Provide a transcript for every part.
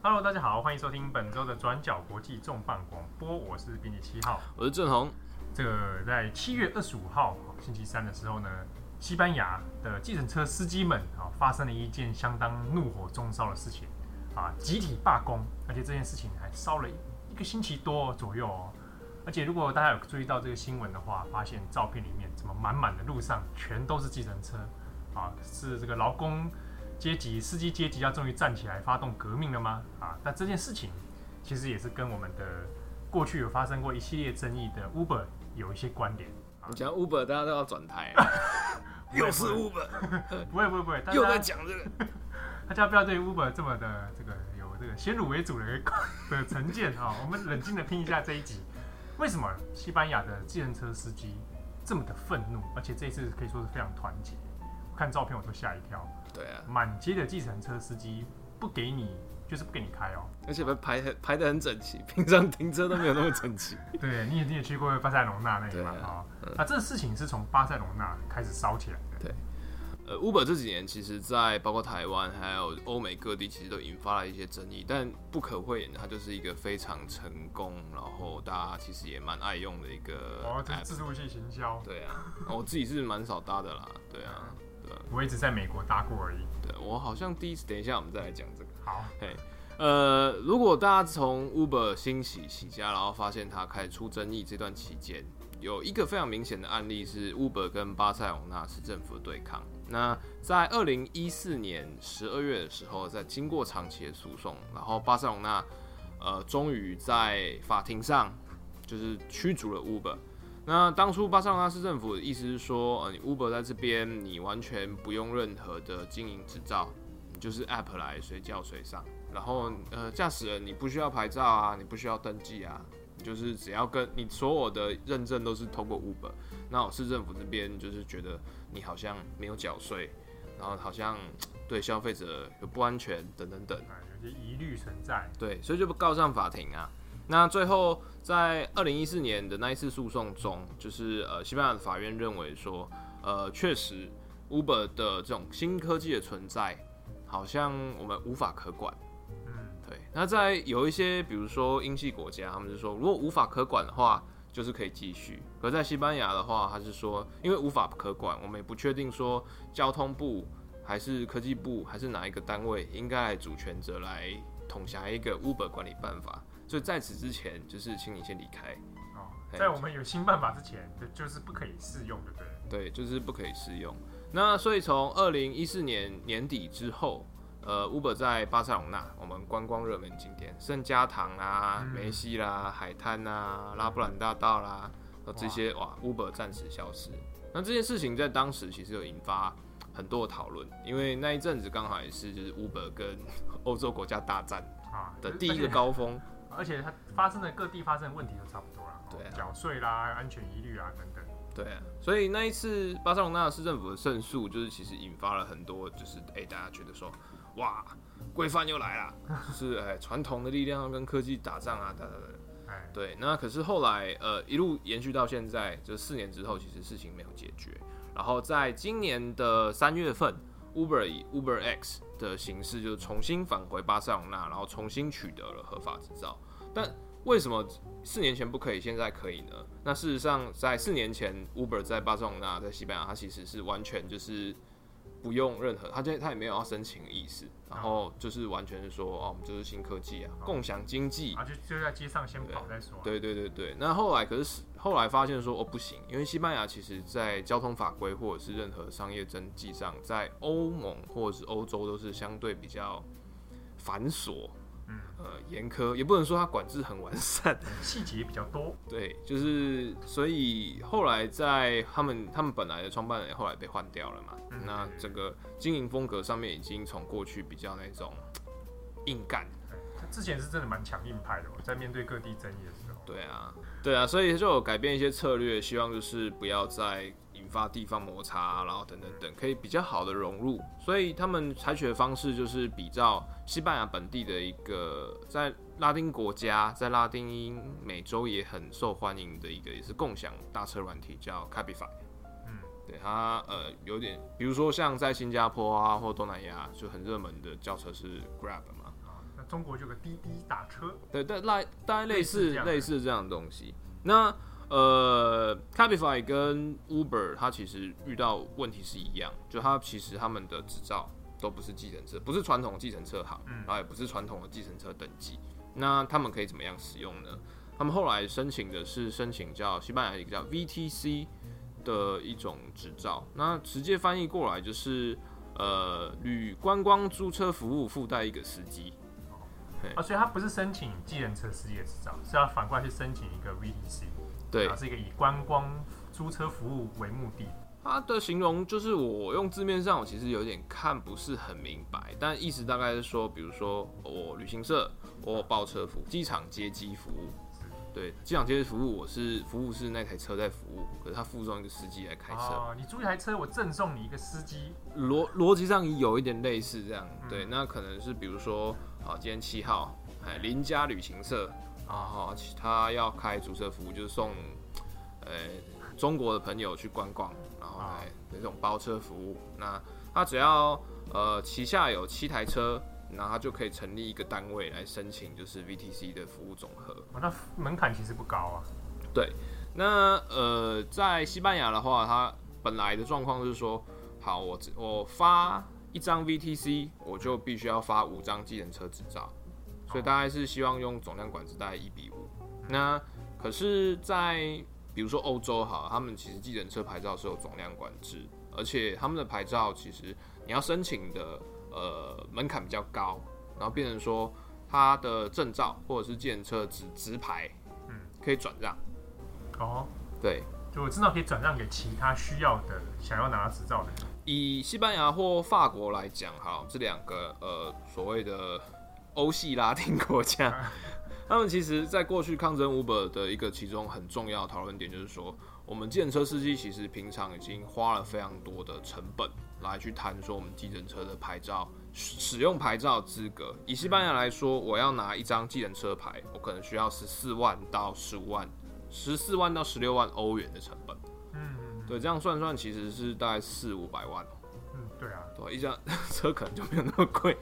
Hello，大家好，欢迎收听本周的转角国际重磅广播，我是编辑七号，我是郑红。这个在七月二十五号星期三的时候呢，西班牙的计程车司机们啊，发生了一件相当怒火中烧的事情啊，集体罢工，而且这件事情还烧了一个星期多左右哦。而且如果大家有注意到这个新闻的话，发现照片里面怎么满满的路上全都是计程车啊，是这个劳工阶级、司机阶级要终于站起来发动革命了吗？啊，那这件事情其实也是跟我们的过去有发生过一系列争议的 Uber 有一些关联。你讲 Uber，大家都要转台啊，又是 Uber，不会不会不会，又在讲这个，大家不要对 Uber 这么的这个有这个先入为主的 的成见哈。我们冷静的听一下这一集，为什么西班牙的计程车司机这么的愤怒，而且这一次可以说是非常团结。看照片我都吓一跳。对啊，满街的计程车司机不给你，就是不给你开哦，而且排很排的很整齐，平常停车都没有那么整齐。对，你也你也去过巴塞罗那那里嘛？啊，嗯、那这事情是从巴塞罗那开始烧起来的。对，呃，Uber 这几年其实，在包括台湾还有欧美各地，其实都引发了一些争议，但不可讳言，它就是一个非常成功，然后大家其实也蛮爱用的一个。哦，这是自助性行销。对啊，我自己是蛮少搭的啦。对啊。我一直在美国搭过而已。对，我好像第一次，等一下我们再来讲这个。好，嘿，呃，如果大家从 Uber 兴起起家，然后发现它开始出争议这段期间，有一个非常明显的案例是 Uber 跟巴塞罗那市政府的对抗。那在二零一四年十二月的时候，在经过长期的诉讼，然后巴塞罗那呃终于在法庭上就是驱逐了 Uber。那当初巴塞罗那市政府的意思是说，呃，你 Uber 在这边，你完全不用任何的经营执照，你就是 App 来随叫随上，然后呃，驾驶人你不需要牌照啊，你不需要登记啊，你就是只要跟你所有的认证都是通过 Uber。那我市政府这边就是觉得你好像没有缴税，然后好像对消费者有不安全等等等，有些疑虑存在。对，所以就不告上法庭啊。那最后，在二零一四年的那一次诉讼中，就是呃，西班牙的法院认为说，呃，确实，Uber 的这种新科技的存在，好像我们无法可管。嗯，对。那在有一些，比如说英系国家，他们就说，如果无法可管的话，就是可以继续。可在西班牙的话，他是说，因为无法可管，我们也不确定说，交通部还是科技部还是哪一个单位应该来主权者来统辖一个 Uber 管理办法。所以在此之前，就是请你先离开。哦，在我们有新办法之前，就就是不可以试用，对不对？对，就是不可以试用。那所以从二零一四年年底之后，呃，Uber 在巴塞罗那，我们观光热门景点圣家堂啊、嗯、梅西啦、海滩啊、拉布兰大道啦，这些哇，哇，Uber 暂时消失。那这件事情在当时其实有引发很多的讨论，因为那一阵子刚好也是就是 Uber 跟 欧洲国家大战啊的第一个高峰。而且它发生的各地发生的问题都差不多啦，对、啊，缴税啦、安全疑虑啊等等。对啊，所以那一次巴塞罗那市政府的胜诉，就是其实引发了很多，就是哎、欸，大家觉得说，哇，规范又来了，就是哎，传统的力量要跟科技打仗啊，等等等。哎，对，那可是后来呃一路延续到现在，就四年之后，其实事情没有解决。然后在今年的三月份，Uber 以 Uber X 的形式，就重新返回巴塞罗那，然后重新取得了合法执照。但为什么四年前不可以，现在可以呢？那事实上，在四年前，Uber 在巴塞罗那，在西班牙，它其实是完全就是不用任何，它就它也没有要申请的意思，然后就是完全是说，哦，我们就是新科技啊，共享经济啊，就就在街上先跑再说。对对对对，那后来可是后来发现说，哦，不行，因为西班牙其实在交通法规或者是任何商业登记上，在欧盟或者是欧洲都是相对比较繁琐。嗯，呃，严苛也不能说它管制很完善，细节比较多。对，就是所以后来在他们他们本来的创办人后来被换掉了嘛，嗯、那整个经营风格上面已经从过去比较那种硬干，他之前是真的蛮强硬派的，在面对各地争议的时候。对啊，对啊，所以就有改变一些策略，希望就是不要再。引发地方摩擦，然后等等等，可以比较好的融入。所以他们采取的方式就是比照西班牙本地的一个在拉丁国家，在拉丁美洲也很受欢迎的一个，也是共享大车软体，叫 Cabify。嗯，对，它呃有点，比如说像在新加坡啊或东南亚就很热门的轿车是 Grab 嘛。中国就有个滴滴打车，对，但类大概类似类似这样的东西。那呃，Cabify 跟 Uber 它其实遇到问题是一样，就它其实他们的执照都不是计程车，不是传统计程车行，然后也不是传统的计程车等级。那他们可以怎么样使用呢？他们后来申请的是申请叫西班牙一个叫 VTC 的一种执照，那直接翻译过来就是呃旅观光租车服务附带一个司机。哦，所以他不是申请计程车司机的执照，是要反过来去申请一个 VTC，对，是一个以观光租车服务为目的。他的形容就是我用字面上我其实有点看不是很明白，但意思大概是说，比如说我旅行社我有包车服务，机场接机服务。对，机场接机服务，我是服务是那台车在服务，可是他附送一个司机来开车。哦，你租一台车，我赠送你一个司机。逻逻辑上有一点类似这样。对，那可能是比如说，啊，今天七号，哎，邻家旅行社，然后他要开租车服务，就是送，呃，中国的朋友去观光，然后来那种包车服务。那他只要呃旗下有七台车。那他就可以成立一个单位来申请，就是 VTC 的服务总和。哦，那门槛其实不高啊。对，那呃，在西班牙的话，它本来的状况就是说，好，我我发一张 VTC，我就必须要发五张计程车执照，所以大概是希望用总量管制大概一比五。那可是，在比如说欧洲哈，他们其实计程车牌照是有总量管制，而且他们的牌照其实你要申请的。呃，门槛比较高，然后变成说他的证照或者是计程车执执牌，嗯，可以转让。哦，对，就我知道可以转让给其他需要的想要拿执照的人。以西班牙或法国来讲，哈，这两个呃所谓的欧系拉丁国家，他们其实在过去抗争 Uber 的一个其中很重要的讨论点就是说，我们计程车司机其实平常已经花了非常多的成本。来去谈说我们计程车的牌照使用牌照资格。以西班牙来说，我要拿一张计程车牌，我可能需要十四万到十五万，十四万到十六万欧元的成本。嗯，对，这样算算其实是大概四五百万。嗯，对啊，对，一辆 车可能就没有那么贵。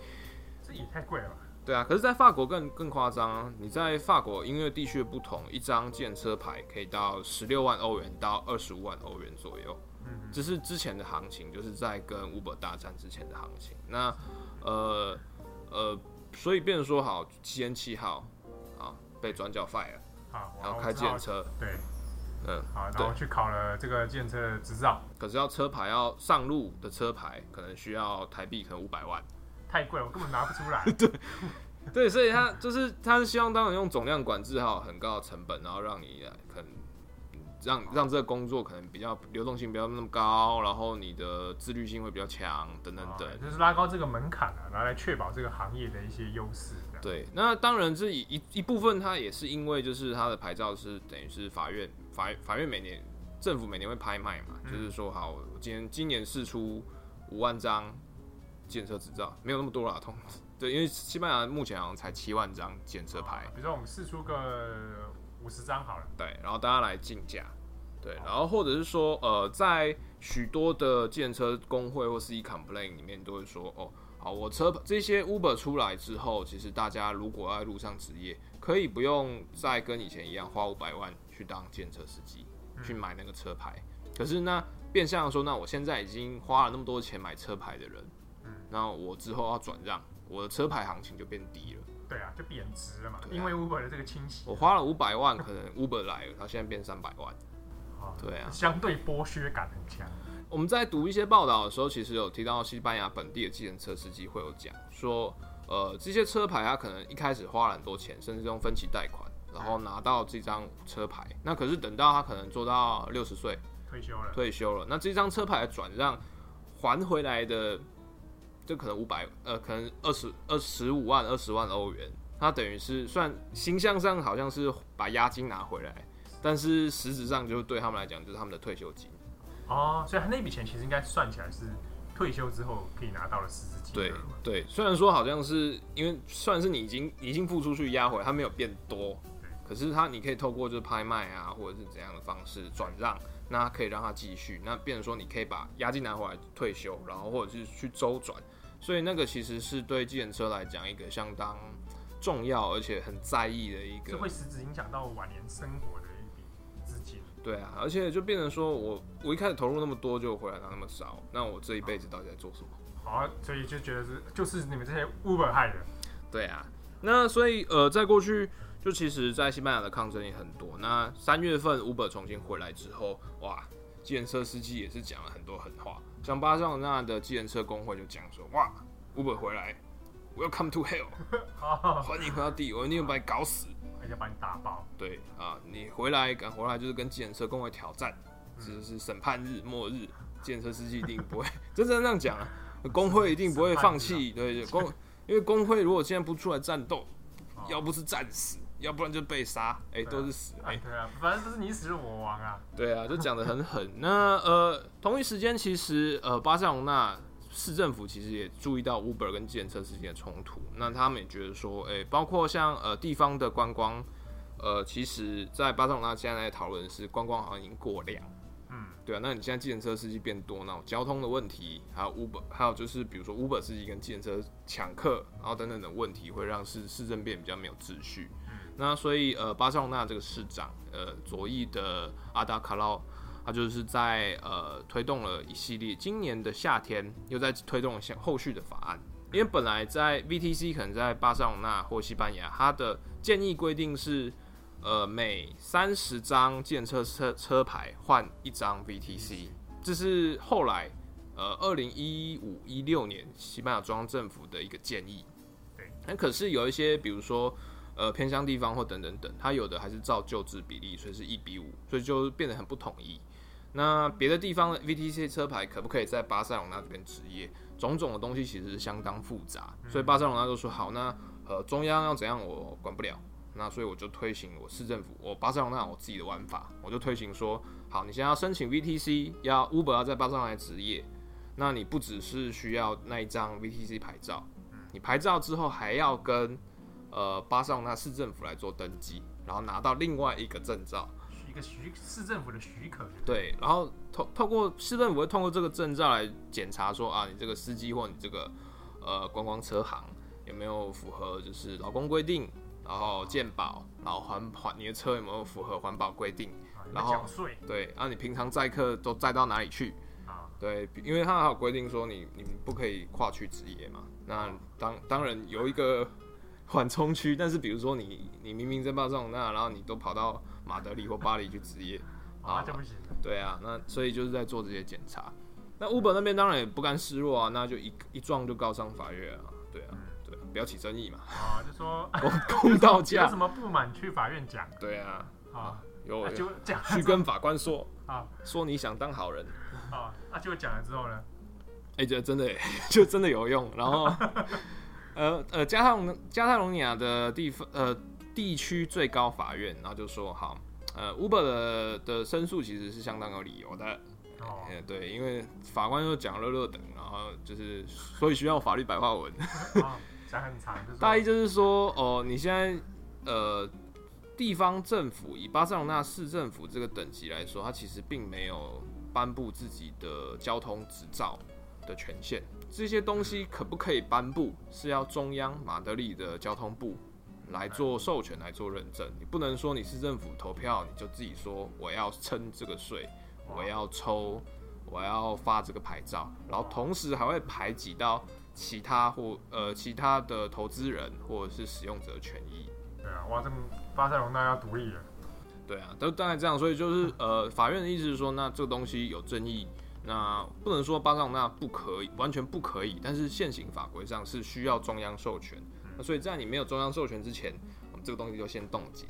这也太贵了吧？对啊，可是，在法国更更夸张啊！你在法国，因为地区的不同，一张计程车牌可以到十六万欧元到二十五万欧元左右。这是之前的行情，就是在跟 Uber 大战之前的行情。那呃呃，所以变成说好，七天七号啊被转角 fire，好，然后开计程车，对，嗯，好，然后去考了这个计程车的执照，可是要车牌要上路的车牌，可能需要台币可能五百万，太贵，我根本拿不出来。对对，所以他就是他是希望当然用总量管制好很高的成本，然后让你来可能。让让这个工作可能比较流动性不要那么高，然后你的自律性会比较强，等等等，就是拉高这个门槛啊，然后来确保这个行业的一些优势。对，那当然这一一一部分它也是因为就是它的牌照是等于是法院法法院每年政府每年会拍卖嘛，嗯、就是说好，我今年今年试出五万张计程车执照，没有那么多啦，通对，因为西班牙目前好像才七万张计程车牌，比如说我们试出个五十张好了，对，然后大家来竞价。对，然后或者是说，呃，在许多的建车工会或是 e-complain 里面，都会说，哦，好，我车这些 Uber 出来之后，其实大家如果要在路上职业，可以不用再跟以前一样花五百万去当建车司机，去买那个车牌。可是那变相说，那我现在已经花了那么多钱买车牌的人，嗯，那我之后要转让，我的车牌行情就变低了。对啊，就贬值了嘛，因为 Uber 的这个清洗。我花了五百万，可能 Uber 来了，它现在变三百万。对啊，相对剥削感很强。我们在读一些报道的时候，其实有提到西班牙本地的计程车司机会有讲说，呃，这些车牌他可能一开始花了很多钱，甚至用分期贷款，然后拿到这张车牌。那可是等到他可能做到六十岁退休了，退休了，那这张车牌转让还回来的，就可能五百，呃，可能二十二十五万、二十万欧元。他等于是算形象上好像是把押金拿回来。但是实质上，就是对他们来讲，就是他们的退休金哦，所以他那笔钱其实应该算起来是退休之后可以拿到的实质金。对对，虽然说好像是因为算是你已经已经付出去押回，它没有变多，可是它你可以透过就是拍卖啊，或者是怎样的方式转让，那可以让他继续，那变成说你可以把押金拿回来退休，然后或者是去周转，所以那个其实是对计程车来讲一个相当重要而且很在意的一个，是会实质影响到晚年生活的一笔资金。对啊，而且就变成说我我一开始投入那么多，就回来拿那么少，那我这一辈子到底在做什么？好啊，所以就觉得是就是你们这些 Uber 害的。对啊，那所以呃，在过去就其实，在西班牙的抗争也很多。那三月份 Uber 重新回来之后，哇，计程车司机也是讲了很多狠话，像巴塞罗那的计程车工会就讲说，哇，Uber 回来，Welcome to hell，欢迎回到地狱，我一定要把你搞死，而且把你打爆。对啊，你回来赶回来就是跟计程车工会挑战，这、嗯、是审判日末日，计程车司机一定不会 真正这样讲啊。工会一定不会放弃，对对，工，因为工会如果现在不出来战斗，要不是战死，要不然就被杀，哎，都是死，哎，对啊，反正都是你死我亡啊，对啊，就讲得很狠。那呃，同一时间其实呃，巴塞隆纳市政府其实也注意到 Uber 跟计程车之间的冲突，那他们也觉得说，哎，包括像呃地方的观光，呃，其实在巴塞隆纳现在在讨论的是观光好像已经过量。对啊，那你现在计程车司机变多，那种交通的问题，还有 Uber，还有就是比如说 Uber 司机跟计程车抢客，然后等等的问题，会让市市政变比较没有秩序。那所以呃，巴塞隆纳这个市长呃左翼的阿达卡劳，他就是在呃推动了一系列，今年的夏天又在推动了像后续的法案，因为本来在 VTC 可能在巴塞隆纳或西班牙，他的建议规定是。呃，每三十张计程车车车牌换一张 VTC，这是后来呃二零一五一六年西班牙中央政府的一个建议。对，那可是有一些，比如说呃偏乡地方或等等等，它有的还是照旧制比例，所以是一比五，所以就变得很不统一。那别的地方的 VTC 车牌可不可以在巴塞隆那这边执业？种种的东西其实是相当复杂，所以巴塞隆那就说好，那呃中央要怎样，我管不了。那所以我就推行我市政府，我巴塞隆那我自己的玩法，我就推行说，好，你现在要申请 VTC，要 Uber 要在巴塞隆那执业，那你不只是需要那一张 VTC 牌照，你牌照之后还要跟呃巴塞隆纳市政府来做登记，然后拿到另外一个证照，一个许市政府的许可。对，然后透透过市政府会通过这个证照来检查说啊，你这个司机或你这个呃观光车行有没有符合就是劳工规定。然后健保，然后环环，你的车有没有符合环保规定？啊、然后对，然后你平常载客都载到哪里去？啊、对，因为他还有规定说你你不可以跨区职业嘛。那当当然有一个缓冲区，但是比如说你你明明在巴塞隆纳，然后你都跑到马德里或巴黎去职业，啊，就不行。对啊，那所以就是在做这些检查。那 Uber 那边当然也不甘示弱啊，那就一一撞就告上法院啊。对啊。对不要起争议嘛！啊，就说公公道价，有什么不满去法院讲？对啊，啊，有，啊、就讲去跟法官说啊，说你想当好人啊，那就讲了之后呢？哎、欸，这真的 就真的有用。然后，呃呃，加泰隆加泰隆尼亚的地方呃地区最高法院，然后就说好，呃，Uber 的的申诉其实是相当有理由的。哦、欸，对，因为法官又讲了热等，然后就是所以需要法律白话文。哦讲很长，大意就是说，哦，你现在呃，地方政府以巴塞隆纳市政府这个等级来说，它其实并没有颁布自己的交通执照的权限。这些东西可不可以颁布，是要中央马德里的交通部来做授权、来做认证。你不能说你市政府投票，你就自己说我要称这个税，我要抽，我要发这个牌照，然后同时还会排挤到。其他或呃其他的投资人或者是使用者的权益，对啊，哇，这巴塞隆那要独立了，对啊，都大概这样，所以就是呃，法院的意思是说，那这个东西有争议，那不能说巴塞隆纳不可以，完全不可以，但是现行法规上是需要中央授权，嗯、那所以在你没有中央授权之前，我们这个东西就先冻结。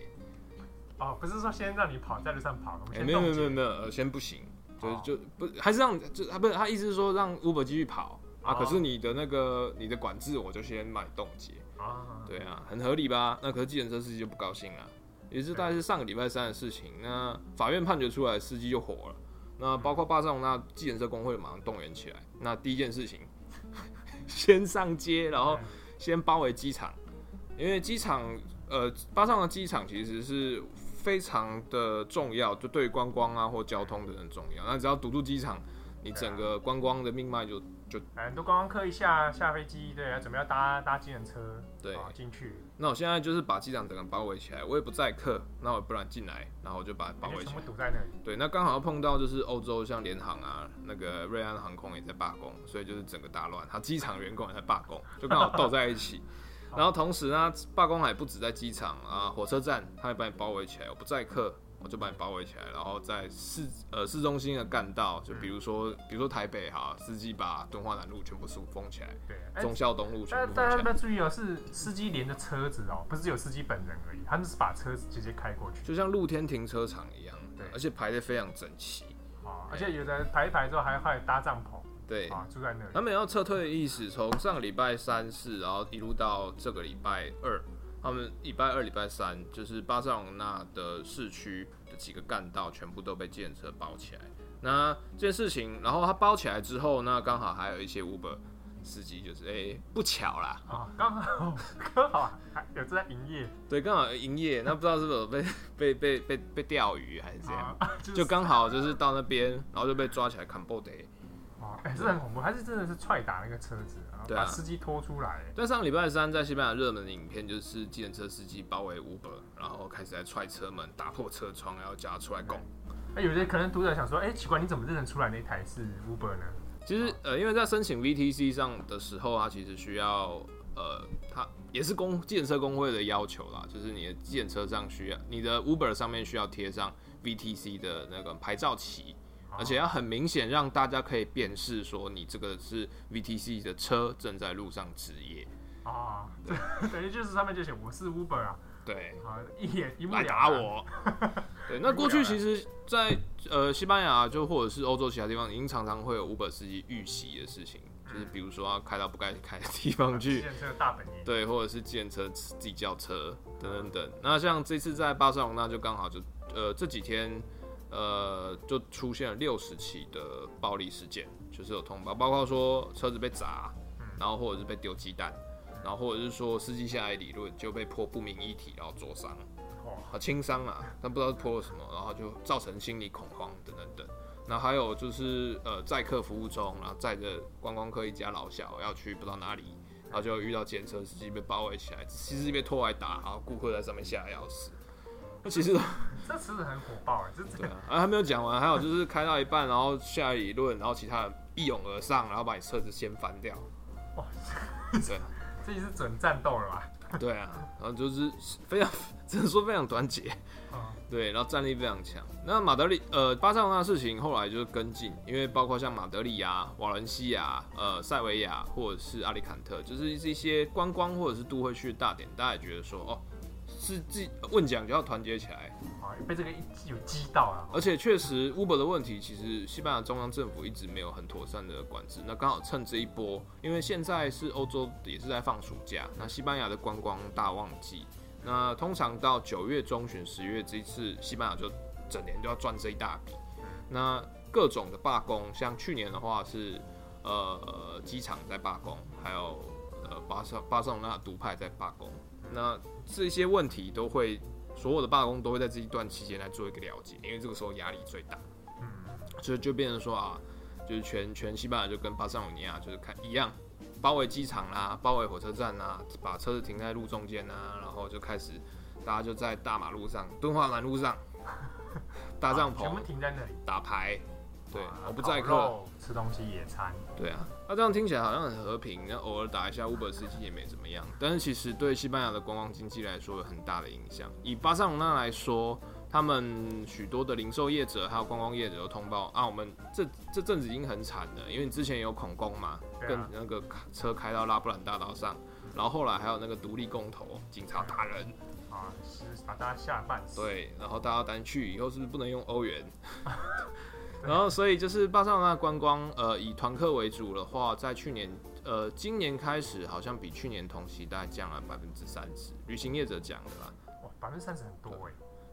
哦，不是说先让你跑在路上跑，欸、没有没有没有没有，呃，先不行，就、哦、就不还是让就他不是他意思是说让 Uber 继续跑。啊，可是你的那个你的管制，我就先买冻结啊，对啊，很合理吧？那可是计程车司机就不高兴了，也是大概是上个礼拜三的事情。那法院判决出来，司机就火了。那包括巴塞隆那计程车工会马上动员起来。那第一件事情，先上街，然后先包围机场，因为机场呃，巴塞隆纳机场其实是非常的重要，就对观光啊或交通的很重要。那只要堵住机场。你整个观光的命脉就就哎，都观光客一下下飞机，对啊，准备要搭搭机程车，对，进去。那我现在就是把机场整个包围起来，我也不载客，那我不然进来，然后我就把它包围起来，全部堵在那里。对，那刚好要碰到就是欧洲像联航啊，那个瑞安航空也在罢工，所以就是整个大乱，他机场员工也在罢工，就刚好斗在一起。然后同时呢，罢工还不止在机场啊，火车站他也把你包围起来，我不载客。我就把你包围起来，然后在市呃市中心的干道，就比如说、嗯、比如说台北哈，司机把敦化南路全部封封起来，对，忠孝东路全部封起来。大家要注意哦，是司机连着车子哦，不是只有司机本人而已，他们是把车子直接开过去，就像露天停车场一样，对，而且排的非常整齐，啊，而且有的排一排之后还会搭帐篷，对，啊，住在那里。他们要撤退的意思，从上个礼拜三四，然后一路到这个礼拜二。他们礼拜二、礼拜三就是巴塞隆纳的市区的几个干道全部都被计程车包起来。那这件事情，然后他包起来之后，那刚好还有一些 Uber 司机，就是哎、欸，不巧啦，啊，刚好刚好还有在营业，对，刚好营业。那不知道是不是被 被被被被钓鱼还是这样，啊就是、就刚好就是到那边，然后就被抓起来砍布的。哎、欸，这很恐怖，还是真的是踹打那个车子，然后把司机拖出来。对、啊，上礼拜三在西班牙热门的影片就是计程车司机包围 Uber，然后开始在踹车门、打破车窗，然后叫他出来拱。那、欸、有些可能读者想说，哎、欸，奇怪，你怎么认得出来那台是 Uber 呢？其实，呃，因为在申请 VTC 上的时候，它其实需要，呃，它也是公计程车工会的要求啦，就是你的计程车上需要，你的 Uber 上面需要贴上 VTC 的那个牌照旗。而且要很明显，让大家可以辨识说你这个是 VTC 的车正在路上职业啊，对，等于就是上面就写我是 Uber 啊，对，啊，一眼一目了然，来打我，对，那过去其实在，在呃西班牙就或者是欧洲其他地方，已经常常会有 Uber 司机遇袭的事情，就是比如说要开到不该开的地方去，对，或者是建车自己叫车等等等。那像这次在巴塞隆那就刚好就呃这几天。呃，就出现了六十起的暴力事件，就是有通报，包括说车子被砸，然后或者是被丢鸡蛋，然后或者是说司机下来理论就被泼不明液体，然后灼伤，啊轻伤啊，但不知道是泼了什么，然后就造成心理恐慌等等等。那还有就是呃载客服务中，然后载着观光客一家老小要去不知道哪里，然后就遇到检车司机被包围起来，司机被拖来打，然后顾客在上面吓得要死。其实这词很火爆哎，这对啊，啊还没有讲完，还有就是开到一半，然后下理论，然后其他人一拥而上，然后把你车子掀翻掉。哇，对，这也是准战斗了吧？对啊，然后就是非常，只能说非常团结，对，然后战力非常强。那马德里呃巴塞隆纳的事情后来就是跟进，因为包括像马德里啊、瓦伦西亚、呃塞维亚或者是阿里坎特，就是一些观光或者是都会区的大点，大家也觉得说哦。是自问讲就要团结起来啊！被这个有击到啊，而且确实 Uber 的问题，其实西班牙中央政府一直没有很妥善的管制。那刚好趁这一波，因为现在是欧洲也是在放暑假，那西班牙的观光大旺季，那通常到九月中旬、十月这一次，西班牙就整年都要赚这一大笔。那各种的罢工，像去年的话是呃机场在罢工，还有呃巴塞巴塞罗那独派在罢工。那这些问题都会，所有的罢工都会在这一段期间来做一个了解，因为这个时候压力最大。嗯，所以就变成说啊，就是全全西班牙就跟巴塞罗尼亚就是看一样，包围机场啦，包围火车站啦，把车子停在路中间啊，然后就开始大家就在大马路上、敦化南路上 搭帐篷，全部停在那里打牌。对，我不在客，吃东西野餐。对啊，那、啊、这样听起来好像很和平，那偶尔打一下 Uber 司机也没怎么样。但是其实对西班牙的观光经济来说有很大的影响。以巴塞隆那来说，他们许多的零售业者还有观光业者都通报啊，我们这这阵子已经很惨了，因为你之前有恐攻嘛，跟那个车开到拉布兰大道上，然后后来还有那个独立公投，警察打人啊，是把大家吓半死。对，然后大家担去以后是不是不能用欧元？然后，所以就是巴塞罗那观光，呃，以团客为主的话，在去年，呃，今年开始好像比去年同期大概降了百分之三十。旅行业者讲的啦，哇，百分之三十很多哎。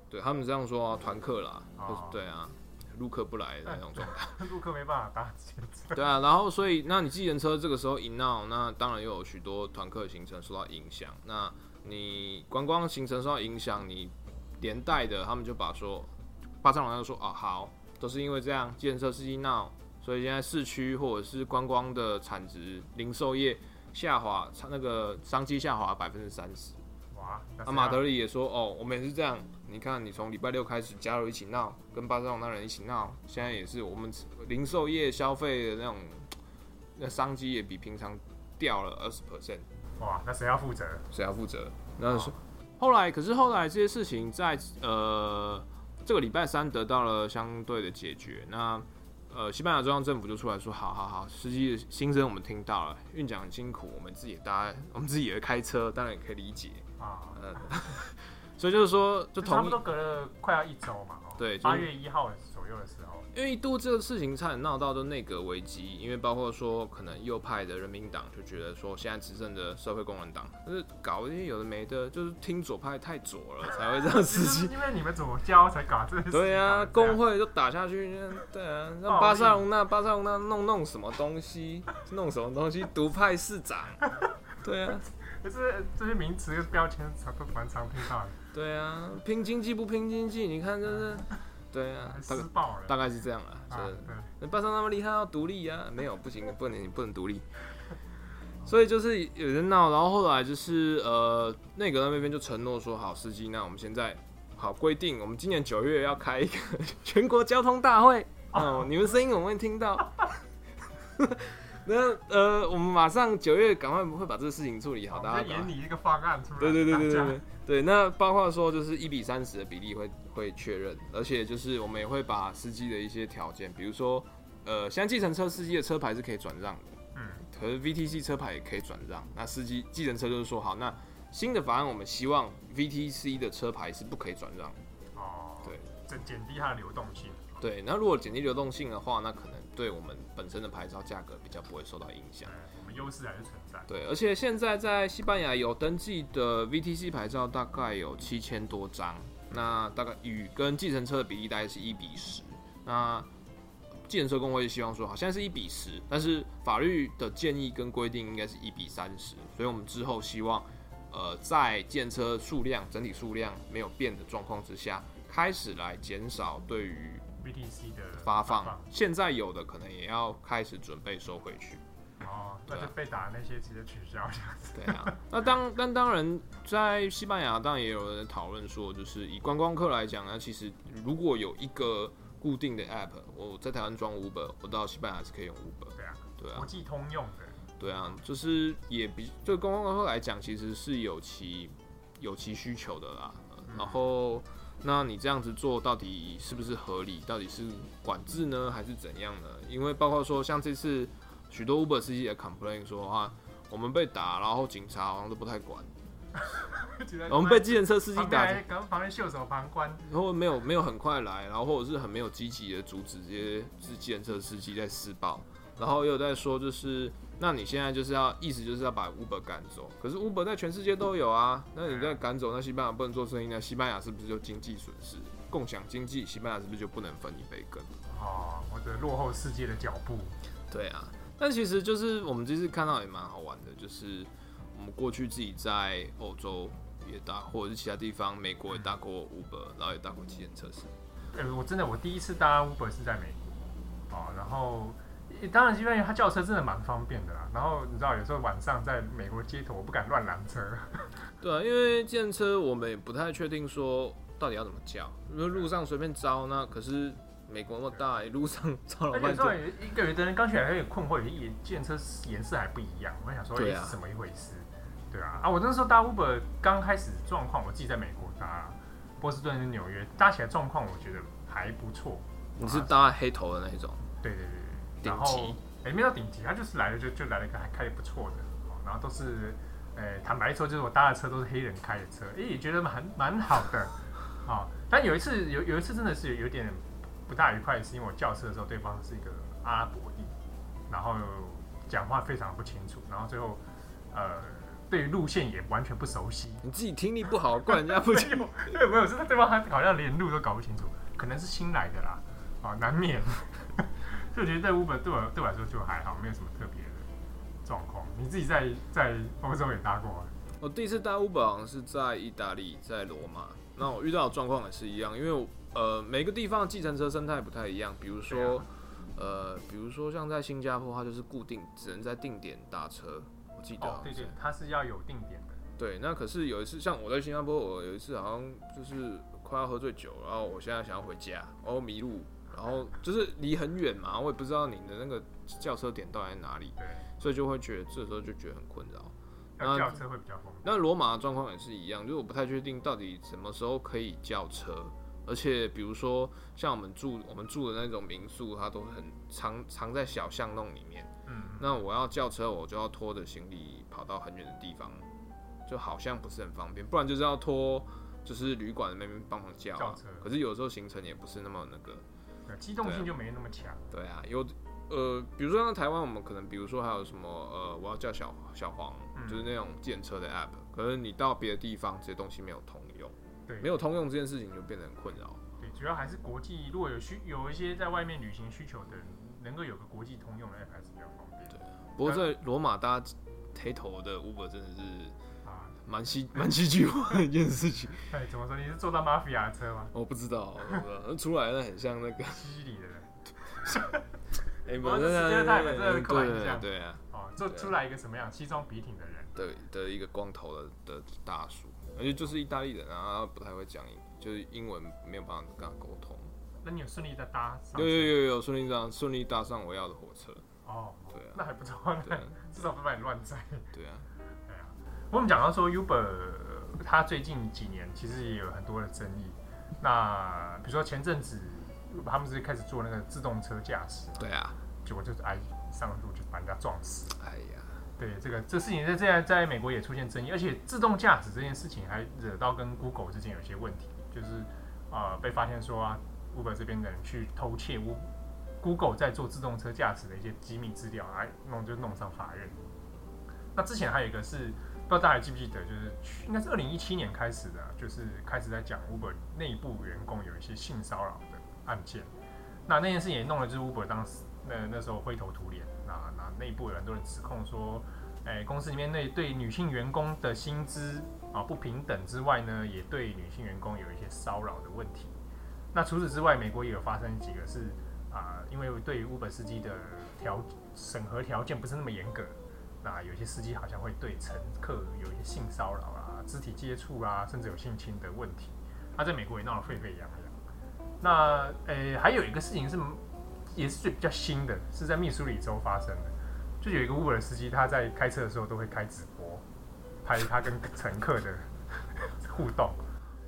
对他们这样说，团客啦，哦、对啊，陆客不来的那种状态。陆客没办法搭车。对啊，然后所以，那你计程车这个时候一闹，那当然又有许多团客行程受到影响。那你观光行程受到影响，你连带的，他们就把说，巴塞罗那就说啊好。都是因为这样，计程车司机闹，所以现在市区或者是观光的产值、零售业下滑，那个商机下滑百分之三十。哇！那马德里也说，哦，我们也是这样。你看，你从礼拜六开始加入一起闹，跟巴塞罗那人一起闹，现在也是我们零售业消费的那种那商机也比平常掉了二十 percent。哇！那谁要负责？谁要负责？那是后来，可是后来这些事情在呃这个礼拜三得到了相对的解决。那呃，西班牙中央政府就出来说：“好好好，司机的心声我们听到了，运奖很辛苦，我们自己搭，我们自己也会开车，当然也可以理解啊。呃” 所以就是说，就同差不多隔了快要一周嘛。对，八月一号左右的时候。因为一度这个事情差点闹到的内阁危机，因为包括说可能右派的人民党就觉得说现在执政的社会工人党就是搞一些有的没的，就是听左派太左了才会这样事情。因 为你们左胶才搞这些。对啊，工会就打下去，对啊，让巴塞隆那巴塞隆那弄弄什么东西，弄什么东西，独派市长。对啊，可是这些名词标签常都蛮常听到的。对啊，拼经济不拼经济，你看这是。对啊，大概大概是这样啊。是，那巴萨那么厉害，要独立啊？没有，不行，不能，不能独立。所以就是有人闹，然后后来就是呃，内阁那边就承诺说，好，司机，那我们现在好规定，我们今年九月要开一个 全国交通大会哦，你们声音我们会听到。那呃，我们马上九月赶快会把这个事情处理好，大家演你一个方案出来。对对对对对。对，那包括说就是一比三十的比例会会确认，而且就是我们也会把司机的一些条件，比如说，呃，像计程车司机的车牌是可以转让的，嗯，可是 VTC 车牌也可以转让。那司机计程车就是说，好，那新的法案我们希望 VTC 的车牌是不可以转让。哦，对，这减低它的流动性。对，那如果减低流动性的话，那可能对我们本身的牌照价格比较不会受到影响。我们优势还是存在。对，而且现在在西班牙有登记的 VTC 牌照大概有七千多张，那大概与跟计程车的比例大概是一比十。那计程车工会希望说，好，现在是一比十，但是法律的建议跟规定应该是一比三十，所以我们之后希望，呃，在计程车数量整体数量没有变的状况之下，开始来减少对于 VTC 的发放，现在有的可能也要开始准备收回去。哦，那就被打的那些直接取消这样子。对啊，那当但当然，在西班牙当然也有人讨论说，就是以观光客来讲，呢其实如果有一个固定的 app，我在台湾装 Uber，我到西班牙是可以用 Uber。对啊，对啊，国际通用的。对啊，就是也比对观光客来讲，其实是有其有其需求的啦。嗯、然后，那你这样子做到底是不是合理？到底是管制呢，还是怎样呢？因为包括说像这次。许多 Uber 司机也 complain 说啊，我们被打，然后警察好像都不太管。我们被计程车司机打，刚旁边袖手旁观，然后没有没有很快来，然后或者是很没有积极的阻止这些是计程车司机在施暴，然后又在说就是，那你现在就是要意思就是要把 Uber 赶走，可是 Uber 在全世界都有啊，那你在赶走，那西班牙不能做生意，那西班牙是不是就经济损失？共享经济，西班牙是不是就不能分一杯羹？哦，或者落后世界的脚步。对啊。但其实就是我们这次看到也蛮好玩的，就是我们过去自己在欧洲也搭，或者是其他地方，美国也搭过 Uber，然后也搭过计程车司。哎，我真的我第一次搭 Uber 是在美国啊，然后当然，因为他叫车真的蛮方便的啦。然后你知道，有时候晚上在美国街头，我不敢乱拦车。对啊，因为计程车我们也不太确定说到底要怎么叫，因为路上随便招那可是。美国那么大，一路上超老慢。而且一个有的人刚起来有点困惑，有些计程车颜色还不一样，我想说也是怎么一回事？对啊，啊，我那时候搭 Uber 刚开始状况，我自己在美国搭波士顿跟纽约搭起来状况，我觉得还不错。你是搭黑头的那一种？对对对，然后哎没到顶级，他就是来了就就来了一个还开的不错的，然后都是呃坦白说，就是我搭的车都是黑人开的车，哎也觉得蛮蛮好的啊。但有一次有有一次真的是有有点。不大愉快是因为我叫车的时候，对方是一个阿拉伯裔，然后讲话非常不清楚，然后最后呃，对于路线也完全不熟悉。你自己听力不好，怪人家不清楚。对，没有，是对方他好像连路都搞不清楚，可能是新来的啦，啊，难免。就觉得在 Uber 对我对我来说就还好，没有什么特别的状况。你自己在在欧洲也搭过？我第一次搭 Uber 好像是在意大利，在罗马。那我遇到的状况也是一样，因为。呃，每个地方的计程车生态不太一样。比如说，呃，比如说像在新加坡，它就是固定只能在定点搭车，我记得。哦，对对，它是要有定点的。对，那可是有一次，像我在新加坡，我有一次好像就是快要喝醉酒，然后我现在想要回家，然后迷路，然后就是离很远嘛，我也不知道你的那个叫车点到底在哪里，对，所以就会觉得这时候就觉得很困扰。那叫车会比较方便。那罗马的状况也是一样，就是我不太确定到底什么时候可以叫车，而且比如说像我们住我们住的那种民宿，它都很藏藏在小巷弄里面，嗯，那我要叫车，我就要拖着行李跑到很远的地方，就好像不是很方便，不然就是要拖，就是旅馆那边帮忙叫，叫车。可是有时候行程也不是那么那个，对，机动性就没那么强。对啊，有。呃，比如说像台湾，我们可能比如说还有什么呃，我要叫小小黄，嗯、就是那种建车的 app。可是你到别的地方，这些东西没有通用，对，没有通用这件事情就变得很困扰。对，主要还是国际，如果有需有一些在外面旅行需求的人，能够有个国际通用的 app 还是比较方便。对，不过在罗马搭黑头的 Uber 真的是啊，蛮戏 蛮戏剧化的一件事情。哎，怎么说？你是坐到马菲亚的车吗？我不知道，出来的很像那个西西里的人。哎，我这时间太美，真的刻板印象。对啊，哦，就出来一个什么样西装笔挺的人，对的一个光头的的大叔，而且就是意大利人啊，他不太会讲英，就是英文没有办法跟他沟通。那你有顺利的搭？有有有有顺利这样顺利搭上我要的火车。哦，对啊，那还不错，至少不把你乱载。对啊。我们讲到说 Uber，它最近几年其实也有很多的争议。那比如说前阵子。他们是开始做那个自动车驾驶，对啊，结果就是哎上路就把人家撞死，哎呀，对这个这事情在在在美国也出现争议，而且自动驾驶这件事情还惹到跟 Google 之间有些问题，就是啊、呃、被发现说啊 Uber 这边的人去偷窃 Google 在做自动车驾驶的一些机密资料，哎弄就弄上法院。那之前还有一个是不知道大家还记不记得，就是应该是二零一七年开始的，就是开始在讲 Uber 内部员工有一些性骚扰的。案件，那那件事也弄了，就是 Uber 当时那那时候灰头土脸，那那内部有很多人指控说，哎、公司里面那对女性员工的薪资啊不平等之外呢，也对女性员工有一些骚扰的问题。那除此之外，美国也有发生几个是啊，因为对于 Uber 司机的条审核条件不是那么严格，那有些司机好像会对乘客有一些性骚扰啊、肢体接触啊，甚至有性侵的问题。他在美国也闹得沸沸扬扬。那呃、还有一个事情是，也是最比较新的，是在密苏里州发生的。就有一个 Uber 司机，他在开车的时候都会开直播，拍他跟乘客的互动，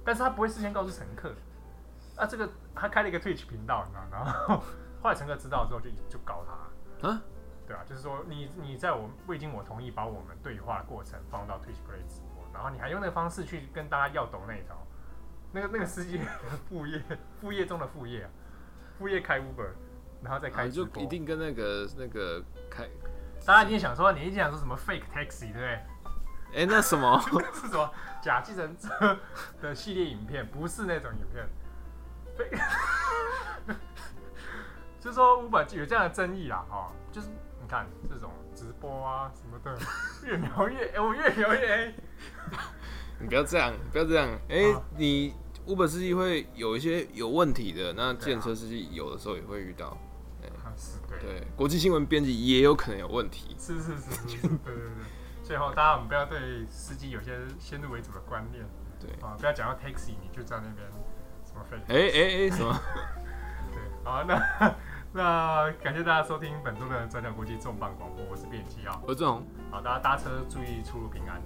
但是他不会事先告诉乘客。啊，这个他开了一个 Twitch 频道，你知道吗？然后后来乘客知道之后就就告他。啊？对啊，就是说你你在我未经我同意把我们对话过程放到 Twitch Play 直播，然后你还用那个方式去跟大家要懂那一套。那个那个司机 副业副业中的副业啊，副业开 Uber，然后再开直播，就一定跟那个那个开，大家一定想说，你一定想说什么 fake taxi 对不对？哎、欸，那什么 是什么假计程车的系列影片？不是那种影片 就是说 Uber 有这样的争议啦，哈，就是你看这种直播啊什么的，越描越哎，我越描越黑，你不要这样，不要这样，哎、欸，啊、你。Uber 司机会有一些有问题的，那计程车司机有的时候也会遇到。对，对，国际新闻编辑也有可能有问题。是是是，是，对对对。最后，大家我们不要对司机有些先入为主的观念。对啊，不要讲到 taxi，你就在那边什么飞？哎哎哎，什么？对，好，那那感谢大家收听本周的转角国际重磅广播，我是编辑啊，我是郑红。好，大家搭车注意出入平安。